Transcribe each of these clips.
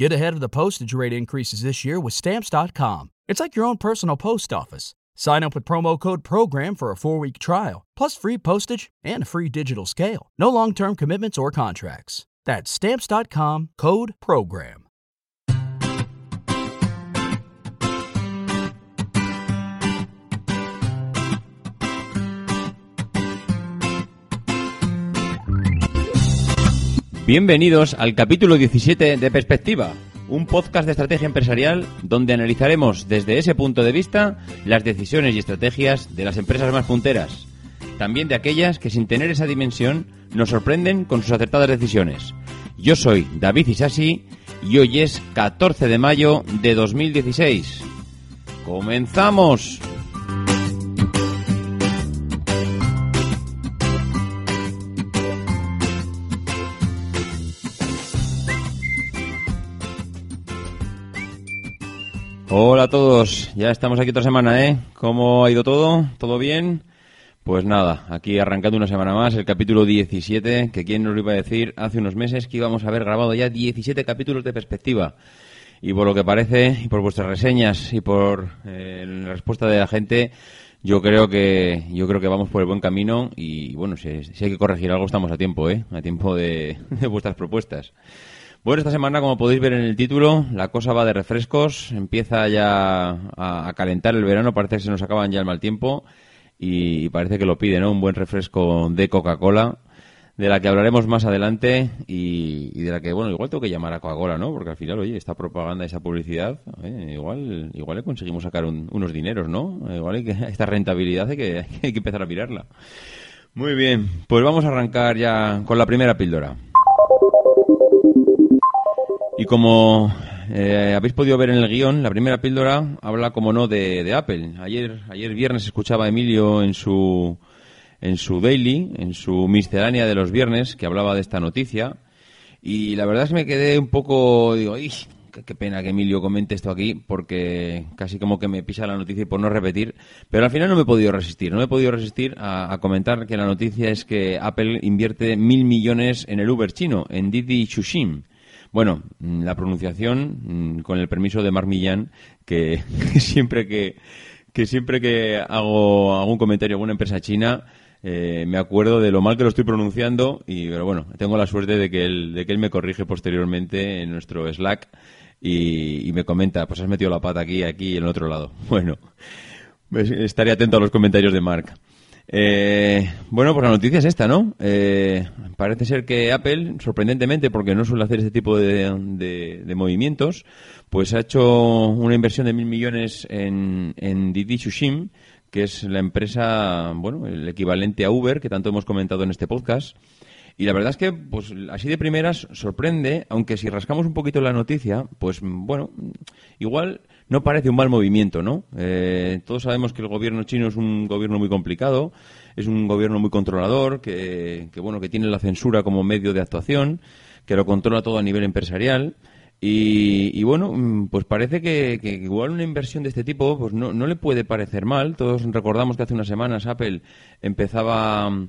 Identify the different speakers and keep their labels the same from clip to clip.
Speaker 1: Get ahead of the postage rate increases this year with Stamps.com. It's like your own personal post office. Sign up with promo code PROGRAM for a four week trial, plus free postage and a free digital scale. No long term commitments or contracts. That's Stamps.com code PROGRAM.
Speaker 2: Bienvenidos al capítulo 17 de Perspectiva, un podcast de estrategia empresarial donde analizaremos desde ese punto de vista las decisiones y estrategias de las empresas más punteras, también de aquellas que sin tener esa dimensión nos sorprenden con sus acertadas decisiones. Yo soy David Isasi y hoy es 14 de mayo de 2016. ¡Comenzamos! Hola a todos, ya estamos aquí otra semana, ¿eh? ¿Cómo ha ido todo? ¿Todo bien? Pues nada, aquí arrancando una semana más, el capítulo 17, que quién nos lo iba a decir hace unos meses que íbamos a haber grabado ya 17 capítulos de perspectiva. Y por lo que parece, y por vuestras reseñas, y por eh, la respuesta de la gente, yo creo que yo creo que vamos por el buen camino y bueno, si, hay que corregir algo estamos a tiempo, ¿eh? A tiempo de vuestras propuestas. Bueno, esta semana, como podéis ver en el título, la cosa va de refrescos. Empieza ya a, calentar el verano, parece que se nos acaban ya el mal tiempo y parece que lo pide, ¿no? Un buen refresco de Coca-Cola, de la que hablaremos más adelante y, y de la que, bueno, igual tengo que llamar a Coca-Cola, ¿no? Porque al final, oye, esta propaganda, esa publicidad, eh, igual, igual le conseguimos sacar un- unos dineros, ¿no? Igual hay que, esta rentabilidad hay que, hay que empezar a mirarla. Muy bien, pues vamos a arrancar ya con la primera píldora. Y como eh, habéis podido ver en el guion, la primera píldora habla, como no, de, Apple. Ayer, ayer viernes escuchaba a Emilio en su, en su daily, en su miscelánea de los viernes, que hablaba de esta noticia. Y la verdad es que me quedé un poco, digo, ¡ay! Qué, pena que Emilio comente esto aquí, porque casi como que me pisa la noticia y por no repetir. Pero al final no me he podido resistir. No me he podido resistir a, a comentar que la noticia es que Apple invierte mil millones en el Uber chino, en Didi Chuxing. Bueno, mm, la pronunciación, mm, con el permiso de Marc Millán, que, siempre que, siempre que hago algún comentario a alguna empresa china, eh, me acuerdo de lo mal que lo estoy pronunciando y pero bueno tengo la suerte de que él de que él me corrige posteriormente en nuestro Slack y, y me comenta pues has metido la pata aquí aquí y en el otro lado bueno pues estaré atento a los comentarios de Mark eh, bueno, pues la noticia es esta, ¿no? Eh, parece ser que Apple, sorprendentemente, porque no suele hacer este tipo de, de- de movimientos, pues ha hecho una inversión de mil millones en, en Didi Chuxing, que es la empresa, bueno, el equivalente a Uber, que tanto hemos comentado en este podcast. Y la verdad es que, pues así de primeras, sorprende, aunque si rascamos un poquito la noticia, pues bueno, igual no parece un mal movimiento, ¿no? Eh, todos sabemos que el gobierno chino es un gobierno muy complicado, es un gobierno muy controlador, que, que, bueno, que tiene la censura como medio de actuación, que lo controla todo a nivel empresarial. Y, y bueno, mm, pues parece que, que igual una inversión de este tipo pues no, no le puede parecer mal. Todos recordamos que hace unas semanas Apple empezaba mm,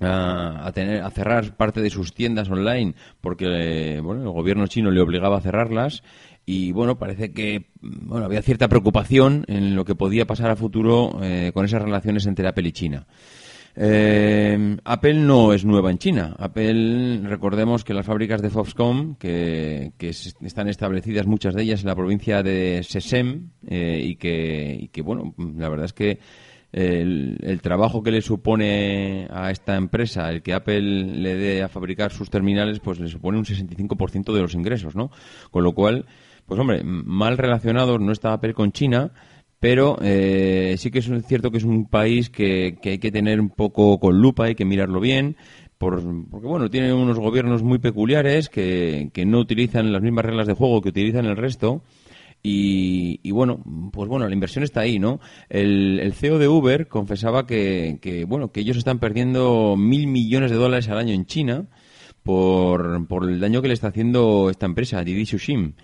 Speaker 2: a, a tener a cerrar parte de sus tiendas online porque eh, bueno el gobierno chino le obligaba a cerrarlas y bueno parece que bueno había cierta preocupación en lo que podía pasar a futuro eh, con esas relaciones entre Apple y China eh, Apple no es nueva en China. Apple, recordemos que las fábricas de Foxconn, que, que es- están establecidas muchas de ellas en la provincia de Shenzhen, eh, y, que, y que, bueno, la verdad es que el, el trabajo que le supone a esta empresa el que Apple le dé a fabricar sus terminales, pues le supone un 65% de los ingresos, ¿no? Con lo cual, pues hombre, mal relacionados no está Apple con China, pero eh, sí que es cierto que es un país que, que hay que tener un poco con lupa, hay que mirarlo bien, por- porque bueno, tiene unos gobiernos muy peculiares que, que no utilizan las mismas reglas de juego que utilizan el resto. Y, y bueno, pues bueno, la inversión está ahí, ¿no? El, CEO de Uber confesaba que, que, bueno, que ellos están perdiendo mil millones de dólares al año en China por, por el daño que le está haciendo esta empresa, Didi Xuxin.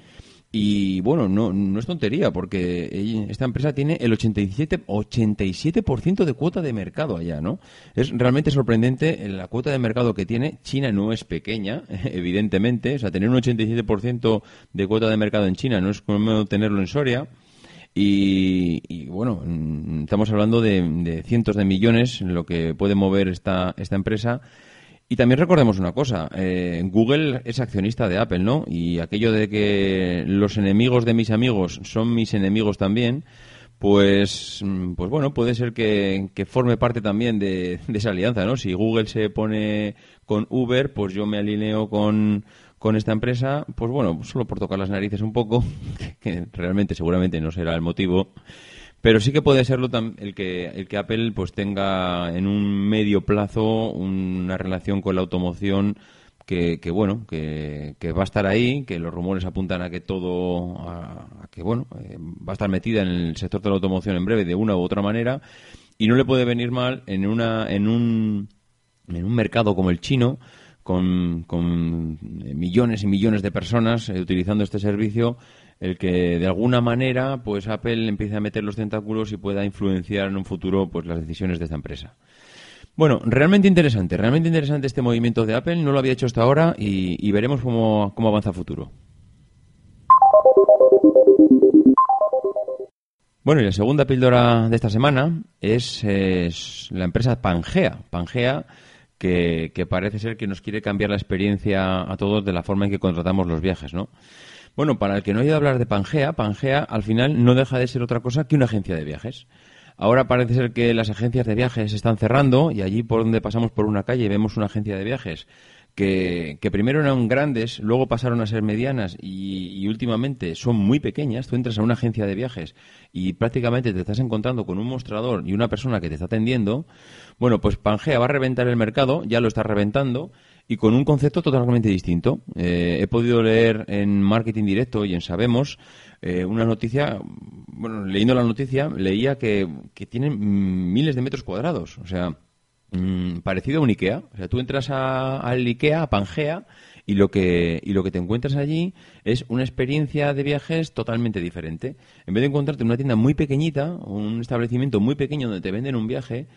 Speaker 2: Y bueno, no, no es tontería, porque esta empresa tiene el 87%, 87 de cuota de mercado allá, ¿no? Es realmente sorprendente la cuota de mercado que tiene. China no es pequeña, evidentemente. O sea, tener un 87% de cuota de mercado en China no es como tenerlo en Soria. Y, bueno, mm, estamos hablando de, de, cientos de millones lo que puede mover esta, esta empresa y también recordemos una cosa, eh, Google es accionista de Apple, ¿no? Y aquello de que los enemigos de mis amigos son mis enemigos también, pues, mm, pues bueno, puede ser que, forme parte también de, esa alianza, ¿no? Si Google se pone con Uber, pues yo me alineo con, con esta empresa, pues bueno, solo por tocar las narices un poco, que realmente seguramente no será el motivo, pero sí que puede serlo el que, el que Apple pues tenga en un medio plazo una relación con la automoción que, que bueno, que, va a estar ahí, que los rumores apuntan a que todo, a, que bueno, eh, va a estar metida en el sector de la automoción en breve de una u otra manera y no le puede venir mal en una, en un, en un mercado como el chino, con, con millones y millones de personas eh, utilizando este servicio, el que de alguna manera pues Apple empiece a meter los tentáculos y pueda influenciar en un futuro pues las decisiones de esta empresa. Bueno, realmente interesante, realmente interesante este movimiento de Apple, no lo había hecho hasta ahora y, veremos cómo, cómo avanza a futuro. Bueno, y la segunda píldora de esta semana es, la empresa Pangea. Pangea, que, parece ser que nos quiere cambiar la experiencia a todos de la forma en que contratamos los viajes, ¿no? Bueno, para el que no haya hablar de Pangea, Pangea al final no deja de ser otra cosa que una agencia de viajes. Ahora parece ser que las agencias de viajes están cerrando y allí por donde pasamos por una calle vemos una agencia de viajes que, primero eran grandes, luego pasaron a ser medianas y, últimamente son muy pequeñas. Tú entras a una agencia de viajes y prácticamente te estás encontrando con un mostrador y una persona que te está atendiendo. Bueno, pues Pangea va a reventar el mercado, ya lo está reventando y con un concepto totalmente distinto. Eh, he podido leer en Marketing Directo y en Sabemos eh, una noticia, bueno, leyendo la noticia, leía que, que tienen miles de metros cuadrados, o sea, mm, parecido a un IKEA. O sea, tú entras al IKEA, a Pangea, y lo que y lo que te encuentras allí es una experiencia de viajes totalmente diferente. En vez de encontrarte en una tienda muy pequeñita, un establecimiento muy pequeño donde te venden un viaje,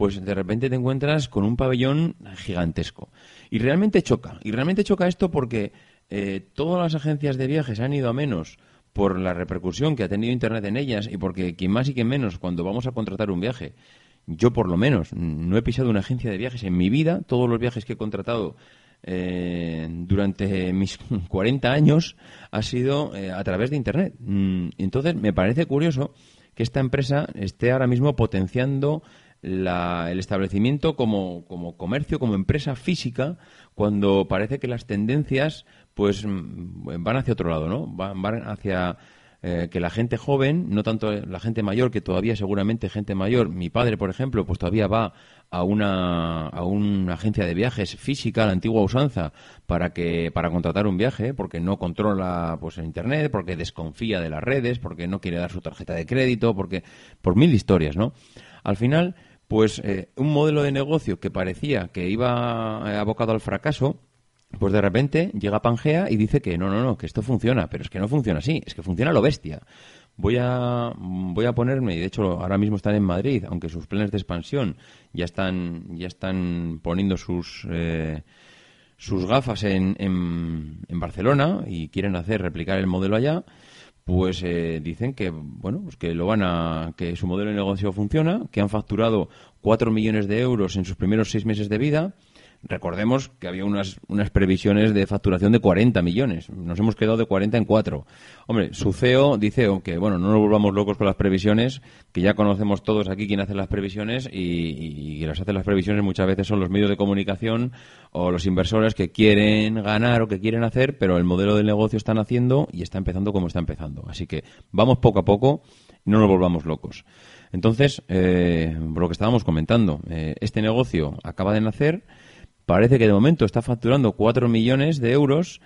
Speaker 2: pues de repente te encuentras con un pabellón gigantesco. Y realmente choca. Y realmente choca esto porque eh, todas las agencias de viajes han ido a menos por la repercusión que ha tenido Internet en ellas y porque quien más y quien menos cuando vamos a contratar un viaje, yo por lo menos no he pisado una agencia de viajes en mi vida, todos los viajes que he contratado eh, durante mis 40 años ha sido eh, a través de Internet. Mm, entonces me parece curioso que esta empresa esté ahora mismo potenciando el establecimiento como, como comercio, como empresa física, cuando parece que las tendencias pues mm, van hacia otro lado, ¿no? Van, hacia eh, que la gente joven, no tanto la gente mayor, que todavía seguramente gente mayor, mi padre, por ejemplo, pues todavía va a una, a una agencia de viajes física, la antigua usanza, para que, para contratar un viaje, porque no controla pues el internet, porque desconfía de las redes, porque no quiere dar su tarjeta de crédito, porque, por mil historias, ¿no? Al final, pues eh, un modelo de negocio que parecía que iba eh, abocado al fracaso, pues de repente llega Pangea y dice que no, no, no, que esto funciona, pero es que no funciona así, es que funciona lo bestia. Voy a, voy a ponerme, y de hecho ahora mismo están en Madrid, aunque sus planes de expansión ya están, ya están poniendo sus, eh, sus gafas en, en, en Barcelona y quieren hacer, replicar el modelo allá, pues eh, dicen que bueno pues que lo van a que su modelo de negocio funciona que han facturado 4 millones de euros en sus primeros seis meses de vida Recordemos que había unas, unas previsiones de facturación de 40 millones. Nos hemos quedado de 40 en 4. Hombre, su CEO dice que, bueno, no nos volvamos locos con las previsiones, que ya conocemos todos aquí quién hace las previsiones y, las hace las previsiones muchas veces son los medios de comunicación o los inversores que quieren ganar o que quieren hacer, pero el modelo de negocio están haciendo y está empezando como está empezando. Así que vamos poco a poco no nos volvamos locos. Entonces, eh, lo que estábamos comentando, eh, este negocio acaba de nacer parece que de momento está facturando 4 millones de euros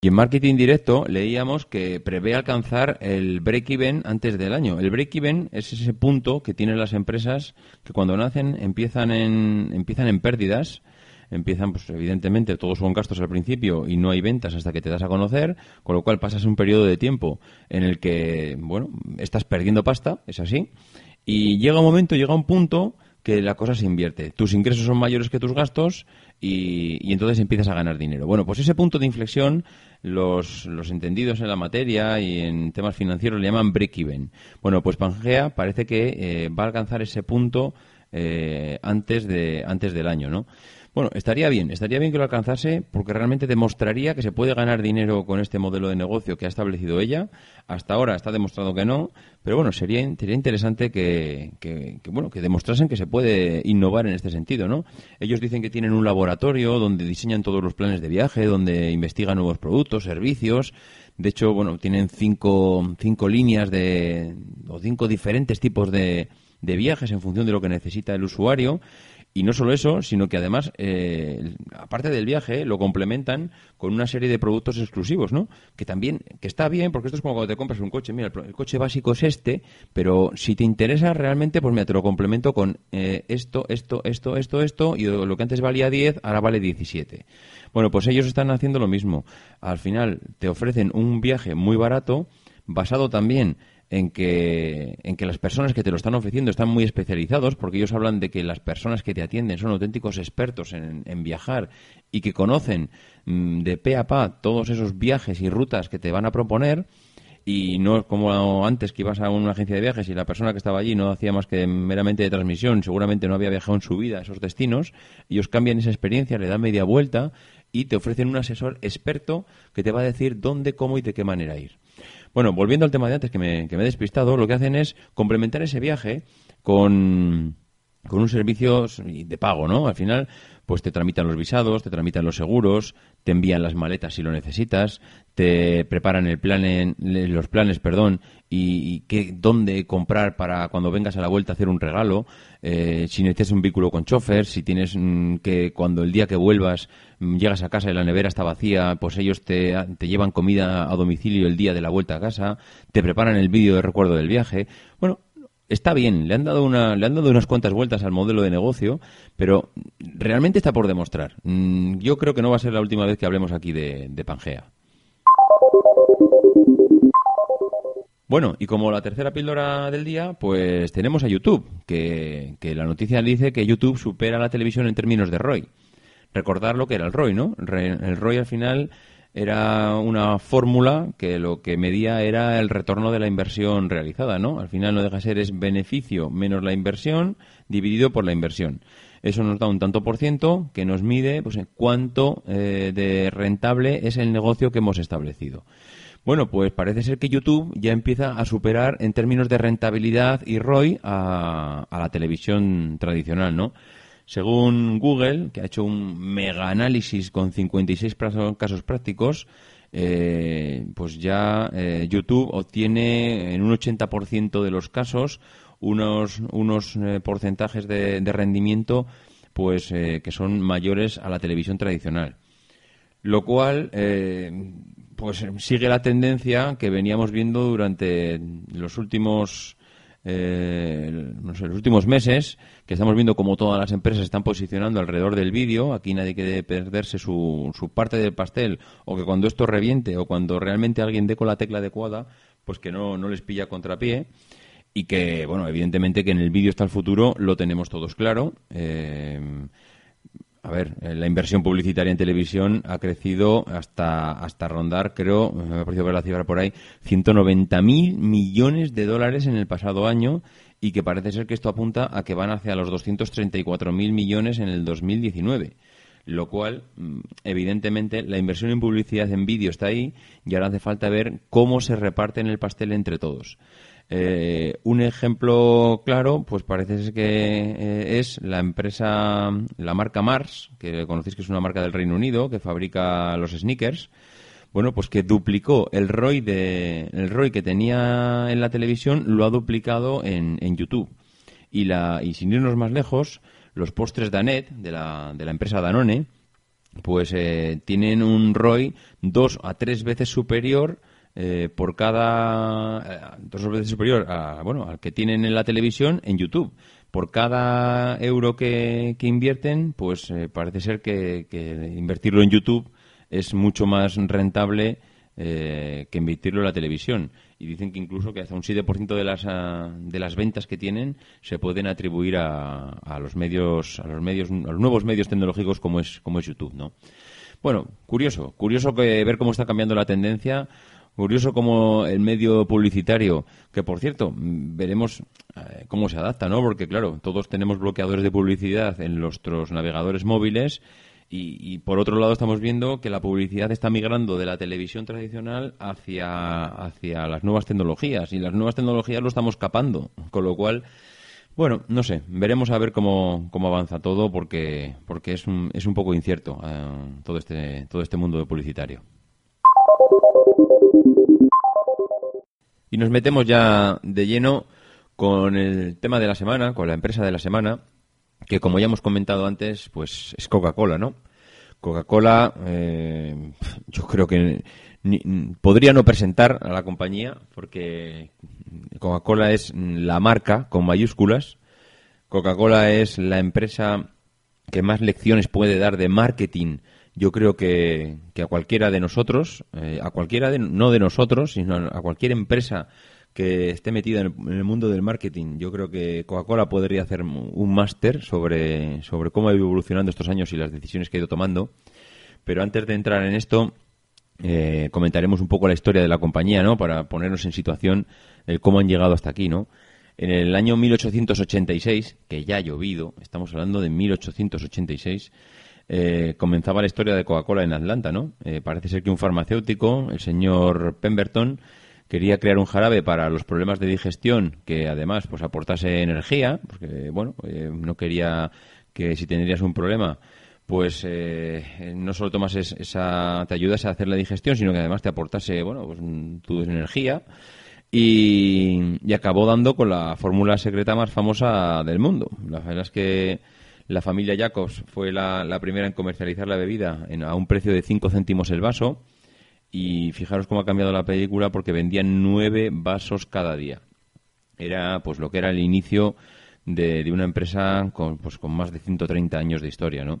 Speaker 2: y en marketing directo leíamos que prevé alcanzar el break-even antes del año. El break-even es ese punto que tienen las empresas que cuando nacen empiezan en, empiezan en pérdidas empiezan, pues evidentemente, todos son gastos al principio y no hay ventas hasta que te das a conocer, con lo cual pasas un periodo de tiempo en el que, bueno, estás perdiendo pasta, es así, y llega un momento, llega un punto que la cosa se invierte. Tus ingresos son mayores que tus gastos y, entonces empiezas a ganar dinero. Bueno, pues ese punto de inflexión los, los entendidos en la materia y en temas financieros le llaman break-even. Bueno, pues Pangea parece que eh, va a alcanzar ese punto eh, antes, de, antes del año, ¿no? Bueno, estaría bien, estaría bien que lo alcanzase porque realmente demostraría que se puede ganar dinero con este modelo de negocio que ha establecido ella. Hasta ahora está demostrado que no, pero bueno, sería, sería interesante que, que, bueno, que demostrasen que se puede innovar en este sentido, ¿no? Ellos dicen que tienen un laboratorio donde diseñan todos los planes de viaje, donde investigan nuevos productos, servicios. De hecho, bueno, tienen cinco, cinco líneas de, o cinco diferentes tipos de, de viajes en función de lo que necesita el usuario y no solo eso, sino que además, eh, aparte del viaje, lo complementan con una serie de productos exclusivos, ¿no? Que también, que está bien, porque esto es como cuando te compras un coche. Mira, el, coche básico es este, pero si te interesa realmente, pues mira, te lo complemento con eh, esto, esto, esto, esto, esto, y lo que antes valía 10, ahora vale 17. Bueno, pues ellos están haciendo lo mismo. Al final te ofrecen un viaje muy barato, basado también en que, en que las personas que te lo están ofreciendo están muy especializados, porque ellos hablan de que las personas que te atienden son auténticos expertos en, viajar y que conocen mm, de pe a pa todos esos viajes y rutas que te van a proponer. Y no es como antes que ibas a una agencia de viajes y la persona que estaba allí no hacía más que meramente de transmisión, seguramente no había viajado en su vida a esos destinos. Ellos cambian esa experiencia, le dan media vuelta y te ofrecen un asesor experto que te va a decir dónde, cómo y de qué manera ir. Bueno, volviendo al tema de antes que me, que me he despistado, lo que hacen es complementar ese viaje con, con un servicio de pago, ¿no? Al final, pues te tramitan los visados, te tramitan los seguros, te envían las maletas si lo necesitas, te preparan el plan los planes, perdón, y, qué, dónde comprar para cuando vengas a la vuelta hacer un regalo, eh, si necesitas un vehículo con chofer, si tienes mm, que cuando el día que vuelvas mm, llegas a casa y la nevera está vacía, pues ellos te, te llevan comida a domicilio el día de la vuelta a casa, te preparan el vídeo de recuerdo del viaje. Bueno, está bien, le han dado una, le han dado unas cuantas vueltas al modelo de negocio, pero realmente está por demostrar. Mm, yo creo que no va a ser la última vez que hablemos aquí de, Pangea. Bueno, y como la tercera píldora del día, pues tenemos a YouTube, que, la noticia dice que YouTube supera a la televisión en términos de ROI. Recordar lo que era el ROI, ¿no? El ROI al final era una fórmula que lo que medía era el retorno de la inversión realizada, ¿no? Al final no deja de ser es beneficio menos la inversión dividido por la inversión. Eso nos da un tanto por ciento que nos mide pues, cuánto eh, de rentable es el negocio que hemos establecido. Bueno, pues parece ser que YouTube ya empieza a superar en términos de rentabilidad y ROI a, a la televisión tradicional, ¿no? Según Google, que ha hecho un mega análisis con 56 casos prácticos, eh, pues ya eh, YouTube obtiene en un 80% de los casos unos, unos eh, porcentajes de, rendimiento pues que son mayores a la televisión tradicional. Lo cual pues sigue la tendencia que veníamos viendo durante los últimos eh, los últimos meses, que estamos viendo como todas las empresas están posicionando alrededor del vídeo, aquí nadie quiere perderse su, su parte del pastel, o que cuando esto reviente, o cuando realmente alguien dé con la tecla adecuada, pues que no, no les pilla contrapié y que, bueno, evidentemente que en el vídeo está el futuro, lo tenemos todos claro. Eh, a ver, eh, la inversión publicitaria en televisión ha crecido hasta, hasta rondar, creo, me ha parecido ver la cifra por ahí, 190.000 millones de dólares en el pasado año y que parece ser que esto apunta a que van hacia los 234.000 millones en el 2019 lo cual, mm, evidentemente, la inversión en publicidad en vídeo está ahí y ahora hace falta ver cómo se reparte en el pastel entre todos. Eh, un ejemplo claro, pues parece que eh, es la empresa, la marca Mars, que conocéis que es una marca del Reino Unido, que fabrica los sneakers. Bueno, pues que duplicó el ROI, de, el ROI que tenía en la televisión, lo ha duplicado en, en YouTube. Y, la, y sin irnos más lejos, los postres Danet, de la, de la empresa Danone, pues eh, tienen un ROI dos a tres veces superior eh, por cada eh, dos veces superior a, bueno, al que tienen en la televisión en YouTube. por cada euro que, invierten, pues eh, parece ser que, invertirlo en YouTube es mucho más rentable que invertirlo en la televisión. Y dicen que incluso que hasta un 7% de las, ah, de las ventas que tienen se pueden atribuir a, a, los medios, a los medios, a los nuevos medios tecnológicos como es, como es YouTube, ¿no? Bueno, curioso, curioso que ver cómo está cambiando la tendencia Curioso como el medio publicitario, que por cierto, veremos eh, cómo se adapta, ¿no? Porque claro, todos tenemos bloqueadores de publicidad en nuestros navegadores móviles y, por otro lado estamos viendo que la publicidad está migrando de la televisión tradicional hacia, hacia las nuevas tecnologías y las nuevas tecnologías lo estamos capando, con lo cual... Bueno, no sé, veremos a ver cómo, cómo avanza todo porque, porque es, un, es un poco incierto eh, todo, este, todo este mundo publicitario. Y nos metemos ya de lleno con el tema de la semana, con la empresa de la semana, que como ya hemos comentado antes, pues es Coca-Cola, ¿no? Coca-Cola, eh, yo creo que podría no presentar a la compañía, porque Coca-Cola es la marca con mayúsculas. Coca-Cola es la empresa que más lecciones puede dar de marketing yo creo que, a cualquiera de nosotros, eh, a cualquiera de, no de nosotros, sino a cualquier empresa que esté metida en el, mundo del marketing, yo creo que Coca-Cola podría hacer un máster sobre, sobre cómo ha ido evolucionando estos años y las decisiones que ha ido tomando. Pero antes de entrar en esto, eh, comentaremos un poco la historia de la compañía, ¿no? Para ponernos en situación de cómo han llegado hasta aquí, ¿no? En el año 1886, que ya ha llovido, estamos hablando de 1886, eh, comenzaba la historia de Coca-Cola en Atlanta, ¿no? Eh, parece ser que un farmacéutico, el señor Pemberton, quería crear un jarabe para los problemas de digestión que además pues aportase energía, porque bueno, eh, no quería que si tendrías un problema pues no solo tomas esa te ayudas a hacer la digestión, sino que además te aportase bueno, pues tu energía. Y, y acabó dando con la fórmula secreta más famosa del mundo. La verdad es que la familia Jacobs fue la, primera en comercializar la bebida a un precio de 5 céntimos el vaso. Y fijaros cómo ha cambiado la película porque vendían nueve vasos cada día. Era pues lo que era el inicio de, de una empresa con, pues, con más de 130 años de historia, ¿no?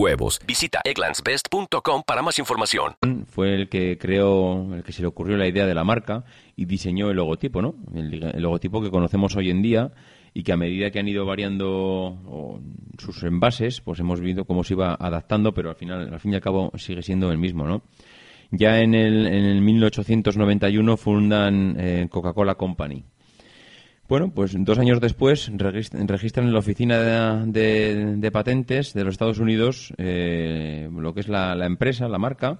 Speaker 3: Visita egglandsbest.com para más información.
Speaker 2: Fue el que creó, el que se le ocurrió la idea de la marca y diseñó el logotipo, ¿no? El, logotipo que conocemos hoy en día y que a medida que han ido variando sus envases, pues hemos visto cómo se iba adaptando, pero al final, al fin y al cabo, sigue siendo el mismo, ¿no? Ya en el, en el 1891 fundan eh, Coca-Cola Company, bueno, pues dos años después registran en la Oficina de, Patentes de los Estados Unidos eh, lo que es la, empresa, la marca,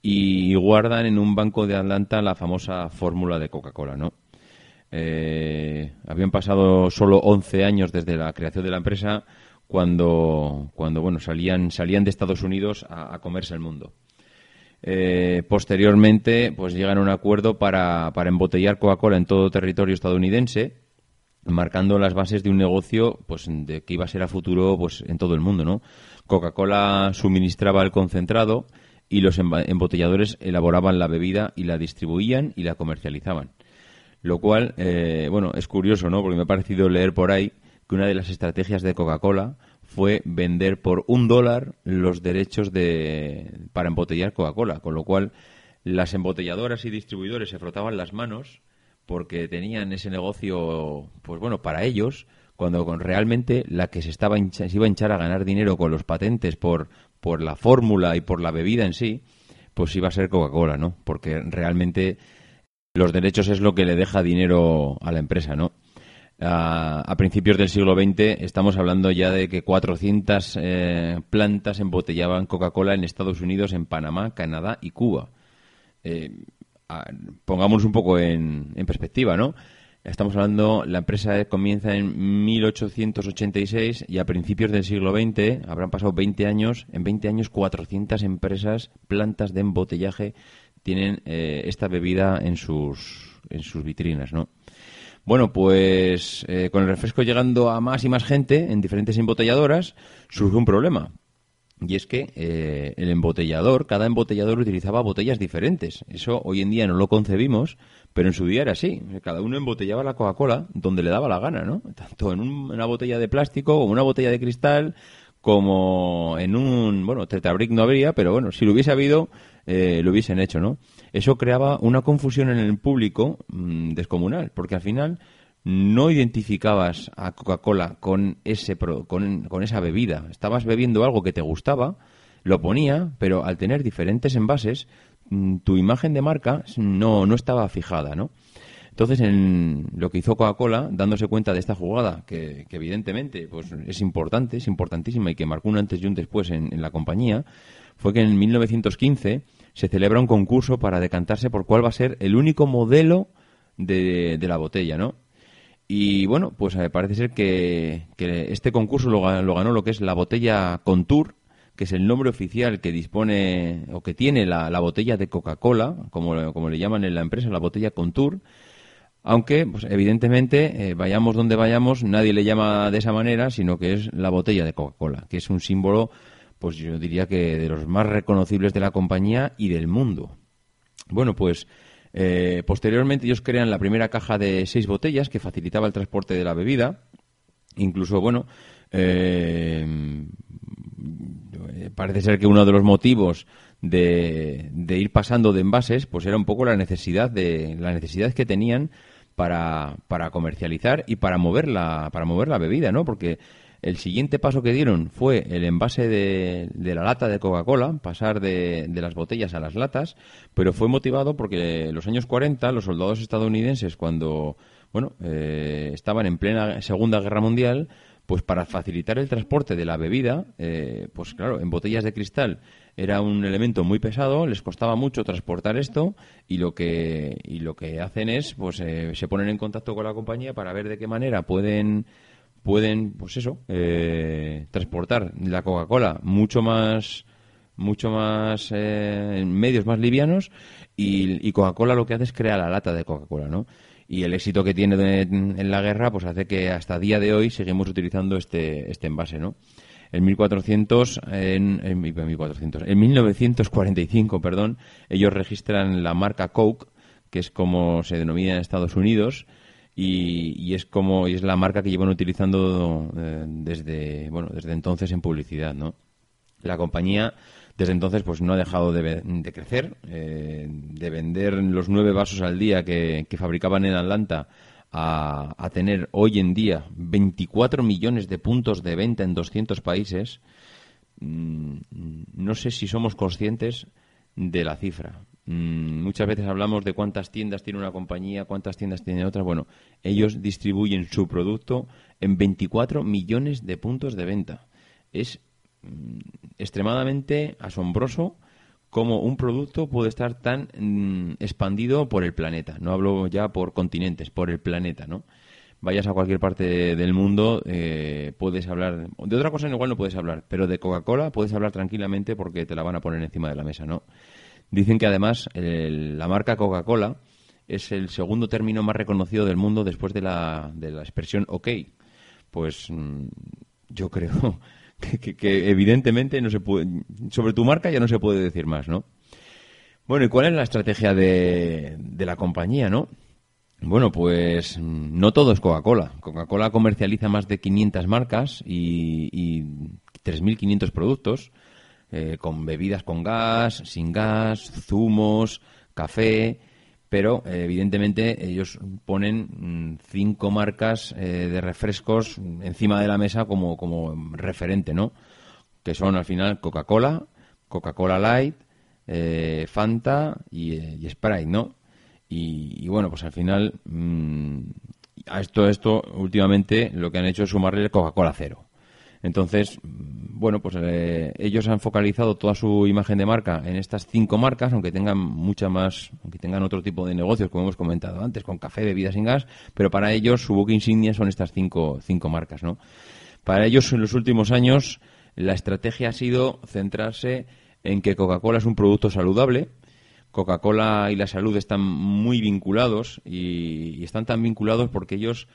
Speaker 2: y guardan en un banco de Atlanta la famosa fórmula de Coca-Cola, ¿no? Eh, habían pasado solo 11 años desde la creación de la empresa cuando, cuando bueno, salían, salían de Estados Unidos a, comerse el mundo. Eh, posteriormente, pues llegan a un acuerdo para, para embotellar Coca-Cola en todo territorio estadounidense, marcando las bases de un negocio pues de que iba a ser a futuro pues en todo el mundo, ¿no? Coca-Cola suministraba el concentrado y los embotelladores elaboraban la bebida y la distribuían y la comercializaban. Lo cual, eh, bueno, es curioso, ¿no? Porque me ha parecido leer por ahí que una de las estrategias de Coca-Cola fue vender por un dólar los derechos de, para embotellar Coca-Cola, con lo cual las embotelladoras y distribuidores se frotaban las manos porque tenían ese negocio, pues bueno, para ellos, cuando con realmente la que se, estaba se iba a hinchar a ganar dinero con los patentes por, por la fórmula y por la bebida en sí, pues iba a ser Coca-Cola, ¿no? Porque realmente los derechos es lo que le deja dinero a la empresa, ¿no? A, principios del siglo XX estamos hablando ya de que 400 eh, plantas embotellaban Coca-Cola en Estados Unidos, en Panamá, Canadá y Cuba. Eh, un poco en, perspectiva, ¿no? Estamos hablando, la empresa comienza en 1886 y a principios del siglo XX, habrán pasado 20 años, en 20 años 400 empresas, plantas de embotellaje tienen eh, esta bebida en sus, en sus vitrinas, ¿no? Bueno, pues eh, con el refresco llegando a más y más gente en diferentes embotelladoras, surge un problema. Y es que eh, el embotellador, cada embotellador utilizaba botellas diferentes. Eso hoy en día no lo concebimos, pero en su día era así. Cada uno embotellaba la Coca-Cola donde le daba la gana, ¿no? Tanto en una botella de plástico como una botella de cristal, como en un, bueno, tetrabric no habría, pero bueno, si lo hubiese habido, eh, lo hubiesen hecho, ¿no? Eso creaba una confusión en el público mm, descomunal, porque al final no identificabas a Coca-Cola con, ese con, con esa bebida. Estabas bebiendo algo que te gustaba, lo ponía, pero al tener diferentes envases, Mm, tu imagen de marca no, no estaba fijada, ¿no? Entonces, en lo que hizo Coca-Cola, dándose cuenta de esta jugada, que, evidentemente pues, es importante, es importantísima y que marcó un antes y un después en, la compañía, fue que en 1915 se celebra un concurso para decantarse por cuál va a ser el único modelo de, la botella, ¿no? Y bueno, pues eh, parece ser que, este concurso lo, ganó lo que es la botella Contour, que es el nombre oficial que dispone o que tiene la, botella de Coca-Cola, como, como, le llaman en la empresa, la botella Contour. Aunque, pues, evidentemente, eh, vayamos donde vayamos, nadie le llama de esa manera, sino que es la botella de Coca-Cola, que es un símbolo, pues yo diría que de los más reconocibles de la compañía y del mundo. Bueno, pues eh, posteriormente ellos crean la primera caja de seis botellas que facilitaba el transporte de la bebida. Incluso, bueno, eh, parece ser que uno de los motivos de, ir pasando de envases, pues era un poco la necesidad de la necesidad que tenían para, para comercializar y para mover la para mover la bebida, ¿no? Porque el siguiente paso que dieron fue el envase de, la lata de Coca-Cola, pasar de, de, las botellas a las latas, pero fue motivado porque en los años 40 los soldados estadounidenses, cuando bueno eh, estaban en plena Segunda Guerra Mundial, pues para facilitar el transporte de la bebida, eh, pues claro, en botellas de cristal era un elemento muy pesado, les costaba mucho transportar esto y lo que y lo que hacen es, pues eh, se ponen en contacto con la compañía para ver de qué manera pueden pueden, pues eso, eh, transportar la Coca-Cola mucho más mucho más en medios más livianos y, Coca-Cola lo que hace es crear la lata de Coca-Cola, ¿no? y el éxito que tiene en la guerra pues hace que hasta día de hoy seguimos utilizando este, este envase, ¿no? En 1400, en, en, 1400, en 1945, perdón, ellos registran la marca Coke, que es como se denomina en Estados Unidos, y, es como y es la marca que llevan utilizando eh, desde bueno desde entonces en publicidad, ¿no? La compañía desde entonces, pues no ha dejado de, crecer, eh, de vender los nueve vasos al día que, fabricaban en Atlanta a, tener hoy en día 24 millones de puntos de venta en 200 países. Mm, no sé si somos conscientes de la cifra. Mm, muchas veces hablamos de cuántas tiendas tiene una compañía, cuántas tiendas tiene otra. Bueno, ellos distribuyen su producto en 24 millones de puntos de venta. Es Mm, extremadamente asombroso cómo un producto puede estar tan mm, expandido por el planeta. No hablo ya por continentes, por el planeta, ¿no? Vayas a cualquier parte del mundo, eh, puedes hablar. De otra cosa igual no puedes hablar, pero de Coca-Cola puedes hablar tranquilamente porque te la van a poner encima de la mesa, ¿no? Dicen que además la marca Coca-Cola es el segundo término más reconocido del mundo después de la, de la expresión OK. Pues mm, yo creo que, evidentemente no se puede, sobre tu marca ya no se puede decir más, ¿no? Bueno, ¿y cuál es la estrategia de, de la compañía, no? Bueno, pues no todo es Coca-Cola. Coca-Cola comercializa más de 500 marcas y, y 3.500 productos, eh, con bebidas con gas, sin gas, zumos, café, pero eh, evidentemente ellos ponen mm, cinco marcas eh, de refrescos encima de la mesa como, como referente, ¿no? Que son al final Coca-Cola, Coca-Cola Light, eh, Fanta y, Sprite, ¿no? Y, bueno, pues al final mm, a esto, esto últimamente lo que han hecho es sumarle Coca-Cola cero. Entonces, bueno, pues eh, ellos han focalizado toda su imagen de marca en estas cinco marcas, aunque tengan mucha más, aunque tengan otro tipo de negocios, como hemos comentado antes, con café, bebidas sin gas, pero para ellos su buque insignia son estas cinco, cinco marcas, ¿no? Para ellos en los últimos años la estrategia ha sido centrarse en que Coca-Cola es un producto saludable, Coca-Cola y la salud están muy vinculados y, y están tan vinculados porque ellos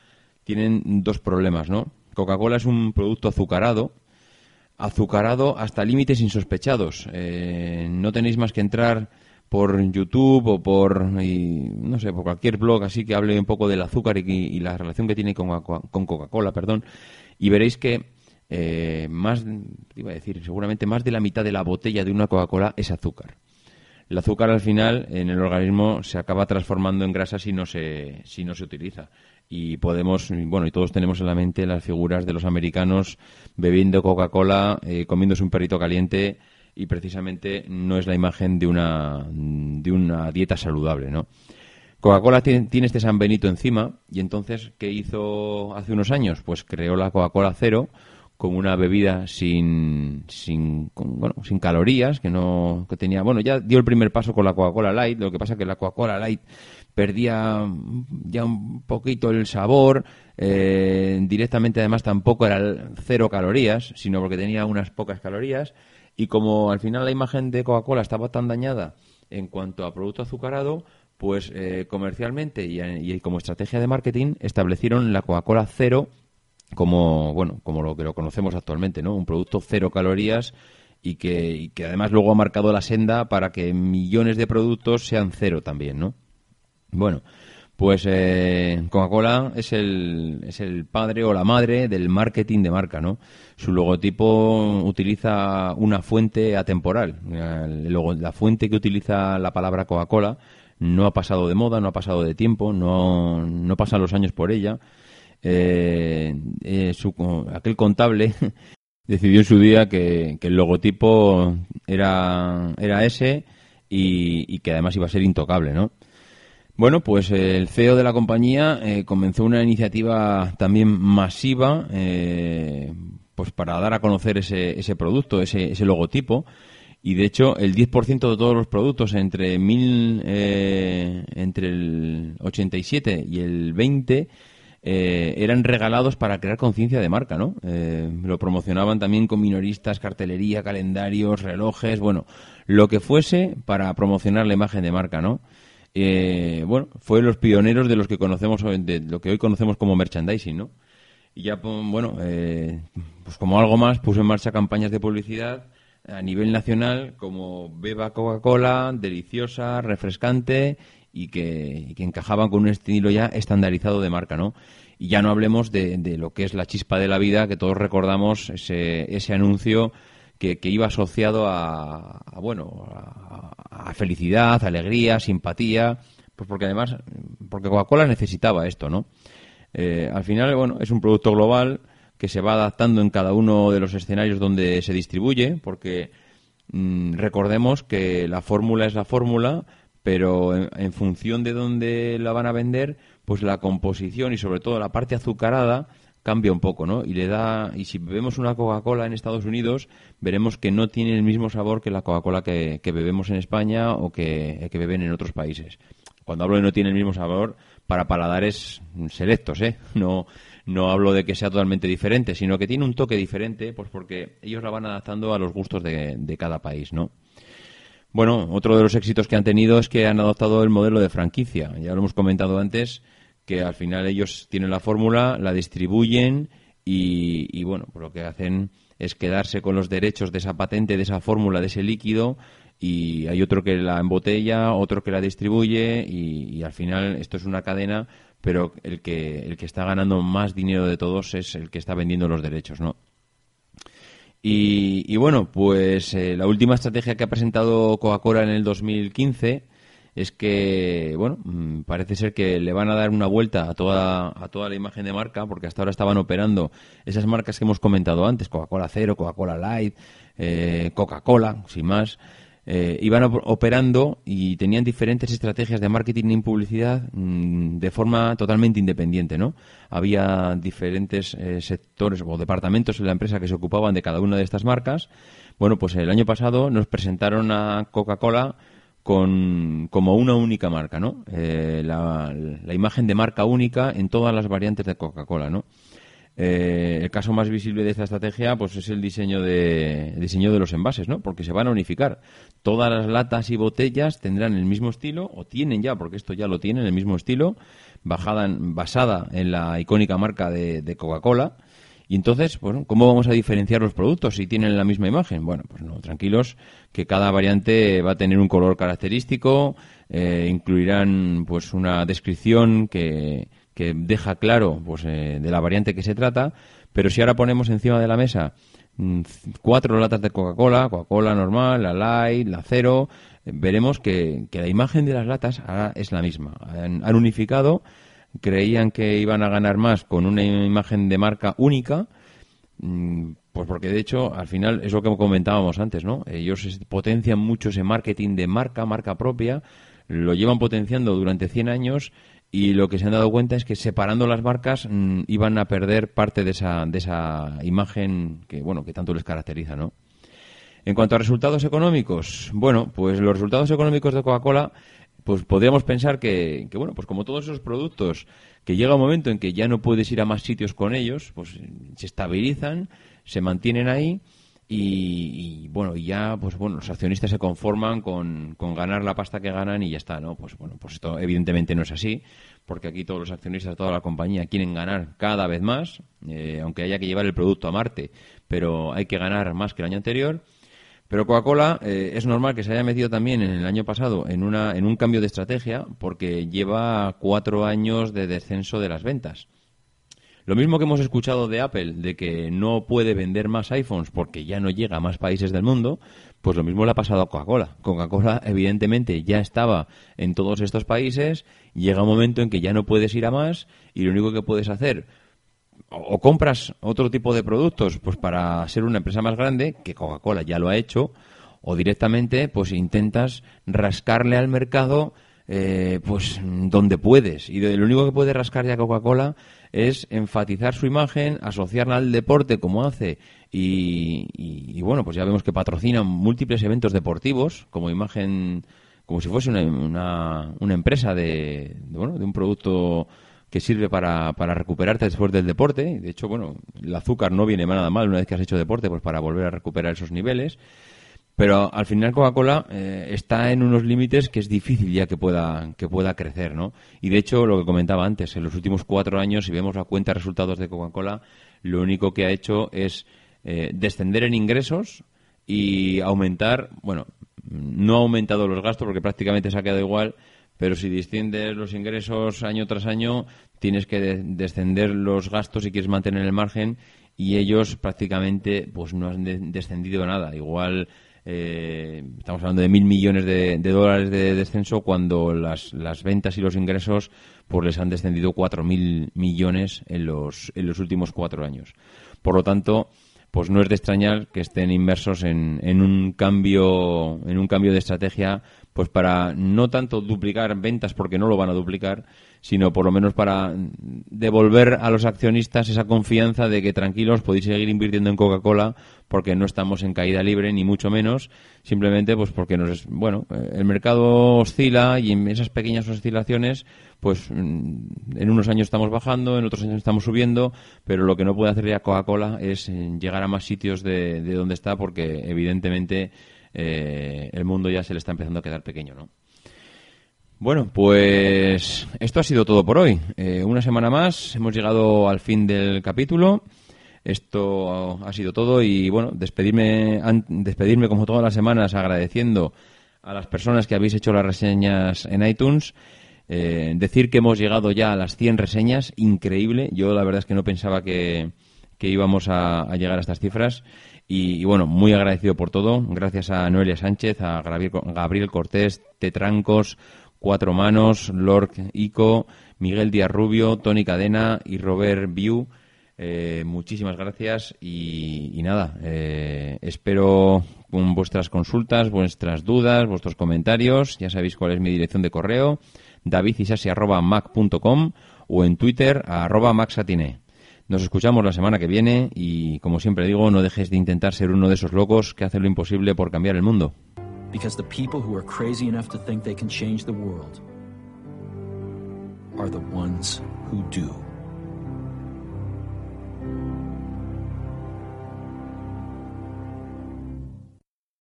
Speaker 2: tienen dos problemas, ¿no? Coca-Cola es un producto azucarado, azucarado hasta límites insospechados. Eh, no tenéis más que entrar por YouTube o por, no sé, por cualquier blog así que hable un poco del azúcar y, la relación que tiene con, con Coca-Cola, perdón, y veréis que eh, más, iba a decir, seguramente más de la mitad de la botella de una Coca-Cola es azúcar. El azúcar al final en el organismo se acaba transformando en grasa si no se, si no se utiliza y podemos, bueno, y todos tenemos en la mente las figuras de los americanos bebiendo Coca-Cola, eh, comiéndose un perrito caliente y precisamente no es la imagen de una, de una dieta saludable, ¿no? Coca-Cola tiene, este San Benito encima y entonces, ¿qué hizo hace unos años? Pues creó la Coca-Cola Cero como una bebida sin, sin, bueno, sin calorías, que no que tenía, bueno, ya dio el primer paso con la Coca-Cola Light, lo que pasa que la Coca-Cola Light perdía ya un poquito el sabor, eh, directamente además tampoco era cero calorías, sino porque tenía unas pocas calorías, y como al final la imagen de Coca-Cola estaba tan dañada en cuanto a producto azucarado, pues eh, comercialmente y, y, como estrategia de marketing establecieron la Coca-Cola cero como bueno como lo que lo conocemos actualmente, ¿no? Un producto cero calorías y que, y que además luego ha marcado la senda para que millones de productos sean cero también, ¿no? Bueno, pues eh, Coca-Cola es el, es el padre o la madre del marketing de marca, ¿no? Su logotipo utiliza una fuente atemporal. la fuente que utiliza la palabra Coca-Cola no ha pasado de moda, no ha pasado de tiempo, no, no pasan los años por ella. Eh, eh, aquel contable decidió en su día que, el logotipo era, era ese y, y que además iba a ser intocable, ¿no? Bueno, pues el CEO de la compañía eh, comenzó una iniciativa también masiva eh, pues para dar a conocer ese, ese producto, ese, ese logotipo. Y de hecho, el 10% de todos los productos entre, mil, eh, entre el 87 y el 20 eran regalados para crear conciencia de marca, ¿no? lo promocionaban también con minoristas, cartelería, calendarios, relojes, bueno, lo que fuese para promocionar la imagen de marca, ¿no? Eh, bueno, fue los pioneros de los que conocemos, de lo que hoy conocemos como merchandising, ¿no? Y ya, pues, bueno, eh, pues como algo más, puso en marcha campañas de publicidad a nivel nacional como Beba Coca-Cola, deliciosa, refrescante y que, encajaban con un estilo ya estandarizado de marca, ¿no? Y ya no hablemos de, de, lo que es la chispa de la vida, que todos recordamos ese, ese anuncio que, iba asociado a, bueno, a, felicidad, alegría, simpatía, pues porque además, porque Coca-Cola necesitaba esto, ¿no? Eh, al final, bueno, es un producto global que se va adaptando en cada uno de los escenarios donde se distribuye, porque mm, recordemos que la fórmula es la fórmula, pero en, función de dónde la van a vender, pues la composición y sobre todo la parte azucarada cambia un poco, ¿no? Y le da y si bebemos una Coca-Cola en Estados Unidos, veremos que no tiene el mismo sabor que la Coca-Cola que, bebemos en España o que, beben en otros países. Cuando hablo de no tiene el mismo sabor, para paladares selectos, ¿eh? No, no hablo de que sea totalmente diferente, sino que tiene un toque diferente, pues porque ellos la van adaptando a los gustos de, de cada país, ¿no? Bueno, otro de los éxitos que han tenido es que han adoptado el modelo de franquicia. Ya lo hemos comentado antes, que al final ellos tienen la fórmula, la distribuyen y, bueno, pues lo que hacen es quedarse con los derechos de esa patente, de esa fórmula, de ese líquido y hay otro que la embotella, otro que la distribuye y, al final esto es una cadena, pero el que, el que está ganando más dinero de todos es el que está vendiendo los derechos, ¿no? Y, bueno, pues eh, la última estrategia que ha presentado Coca-Cola en el 2015 es que, bueno, mm, parece ser que le van a dar una vuelta a toda, a toda la imagen de marca, porque hasta ahora estaban operando esas marcas que hemos comentado antes, Coca-Cola Cero, Coca-Cola Light, eh, Coca-Cola, sin más. eh, iban operando y tenían diferentes estrategias de marketing y publicidad mm, de forma totalmente independiente, ¿no? Había diferentes eh, sectores o departamentos en la empresa que se ocupaban de cada una de estas marcas. Bueno, pues el año pasado nos presentaron a Coca-Cola con, como una única marca, ¿no? Eh, la, la, imagen de marca única en todas las variantes de Coca-Cola, ¿no? Eh, el caso más visible de esta estrategia pues es el diseño de, diseño de los envases, ¿no? Porque se van a unificar. Todas las latas y botellas tendrán el mismo estilo, o tienen ya, porque esto ya lo tienen, el mismo estilo, bajada, basada en la icónica marca de, Coca-Cola. Y entonces, bueno, ¿cómo vamos a diferenciar los productos si tienen la misma imagen? Bueno, pues no, tranquilos, que cada variante va a tener un color característico, eh, incluirán pues una descripción que, que deja claro pues, eh, de la variante que se trata, pero si ahora ponemos encima de la mesa mm, cuatro latas de Coca-Cola, Coca-Cola normal, la light, la cero, eh, veremos que, la imagen de las latas ahora es la misma. Han, unificado, creían que iban a ganar más con una imagen de marca única, pues porque de hecho al final es lo que comentábamos antes, ¿no? Ellos potencian mucho ese marketing de marca, marca propia, lo llevan potenciando durante 100 años y lo que se han dado cuenta es que separando las marcas mm, iban a perder parte de esa, de esa imagen que, bueno, que tanto les caracteriza, ¿no? En cuanto a resultados económicos, bueno, pues los resultados económicos de Coca-Cola, pues podríamos pensar que, que, bueno, pues como todos esos productos, que llega un momento en que ya no puedes ir a más sitios con ellos, pues se estabilizan, se mantienen ahí y, bueno, y ya, pues bueno, los accionistas se conforman con, con, ganar la pasta que ganan y ya está, ¿no? Pues bueno, pues esto evidentemente no es así, porque aquí todos los accionistas, toda la compañía quieren ganar cada vez más, eh, aunque haya que llevar el producto a Marte, pero hay que ganar más que el año anterior. Pero Coca-Cola eh, es normal que se haya metido también en el año pasado en, una, en un cambio de estrategia, porque lleva cuatro años de descenso de las ventas. Lo mismo que hemos escuchado de Apple, de que no puede vender más iPhones porque ya no llega a más países del mundo, pues lo mismo le ha pasado a Coca-Cola. Coca-Cola, evidentemente, ya estaba en todos estos países, llega un momento en que ya no puedes ir a más y lo único que puedes hacer, o, compras otro tipo de productos, pues para ser una empresa más grande, que Coca-Cola ya lo ha hecho, o directamente, pues intentas rascarle al mercado eh, pues donde puedes. Y lo único que puede rascar ya Coca-Cola es enfatizar su imagen, asociarla al deporte como hace y, bueno, pues ya vemos que patrocina múltiples eventos deportivos como imagen, como si fuese una, una, empresa de, bueno, de un producto que sirve para, para recuperarte después del deporte. De hecho, bueno, el azúcar no viene nada mal una vez que has hecho deporte, pues para volver a recuperar esos niveles. Pero al final Coca-Cola eh, está en unos límites que es difícil ya que pueda, que pueda crecer, ¿no? Y de hecho, lo que comentaba antes, en los últimos cuatro años, si vemos la cuenta de resultados de Coca-Cola, lo único que ha hecho es eh, descender en ingresos y aumentar, bueno, no ha aumentado los gastos porque prácticamente se ha quedado igual, pero si desciendes los ingresos año tras año, tienes que descender los gastos si quieres mantener el margen y ellos prácticamente pues no han descendido nada. Igual eh, estamos hablando de mil millones de, dólares de descenso cuando las, las, ventas y los ingresos pues les han descendido cuatro mil millones en los, en los últimos cuatro años. Por lo tanto, pues no es de extrañar que estén inmersos en, en un cambio en un cambio de estrategia pues para no tanto duplicar ventas porque no lo van a duplicar sino por lo menos para devolver a los accionistas esa confianza de que tranquilos podéis seguir invirtiendo en Coca-Cola porque no estamos en caída libre ni mucho menos, simplemente pues porque nos bueno, el mercado oscila y en esas pequeñas oscilaciones pues mm, en unos años estamos bajando, en otros años estamos subiendo, pero lo que no puede hacer ya Coca-Cola es eh, llegar a más sitios de, de donde está porque evidentemente eh, el mundo ya se le está empezando a quedar pequeño, ¿no? Bueno, pues esto ha sido todo por hoy. Eh, una semana más, hemos llegado al fin del capítulo. Esto ha sido todo y bueno, despedirme, despedirme como todas las semanas agradeciendo a las personas que habéis hecho las reseñas en iTunes. Eh, decir que hemos llegado ya a las 100 reseñas, increíble. Yo la verdad es que no pensaba que, íbamos a, llegar a estas cifras. Y, bueno, muy agradecido por todo. Gracias a Noelia Sánchez, a Gabriel Cortés, Tetrancos, Cuatro Manos, Lord Ico, Miguel Díaz Rubio, Tony Cadena y Robert View. Eh, muchísimas gracias y, nada, eh, espero con vuestras consultas, vuestras dudas, vuestros comentarios. Ya sabéis cuál es mi dirección de correo, davidisasi.mac.com o en Twitter a arroba maxatiné. Nos escuchamos la semana que viene y, como siempre digo, no dejes de intentar ser uno de esos locos que hacen lo imposible por cambiar el mundo. Because the people who are crazy enough to think they can change the world are the ones who do.